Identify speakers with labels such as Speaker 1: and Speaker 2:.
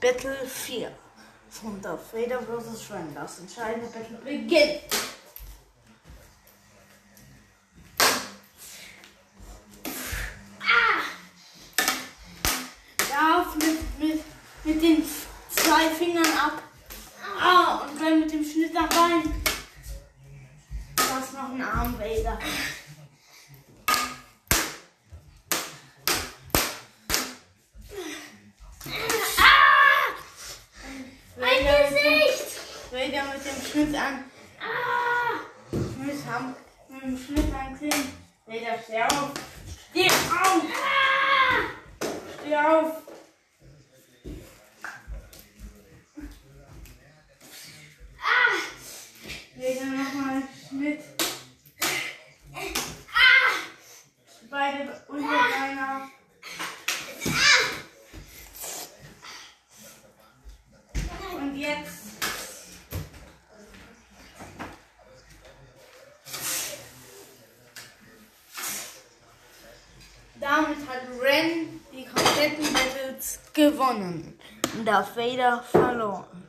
Speaker 1: Battle 4 von Darth Vader vs. Ren. Das entscheidende Battle beginnt. Darf mit, den zwei Fingern ab. Ah, und dann mit dem Schnitt am Bein. Das noch ein Arm Vader.
Speaker 2: Mein
Speaker 1: Vader mit dem- Vader mit dem Schnitt an.
Speaker 2: Ah!
Speaker 1: Mit, mit dem Schnitt an Kling. Vader, steh auf. Steh auf!
Speaker 2: Ah!
Speaker 1: Steh auf!
Speaker 2: Ah!
Speaker 1: Vader nochmal Schnitt.
Speaker 2: Ah!
Speaker 1: Beide Unterbeine. Und jetzt. Damit hat Ren die kompletten Battles gewonnen. Und Darth Vader verloren.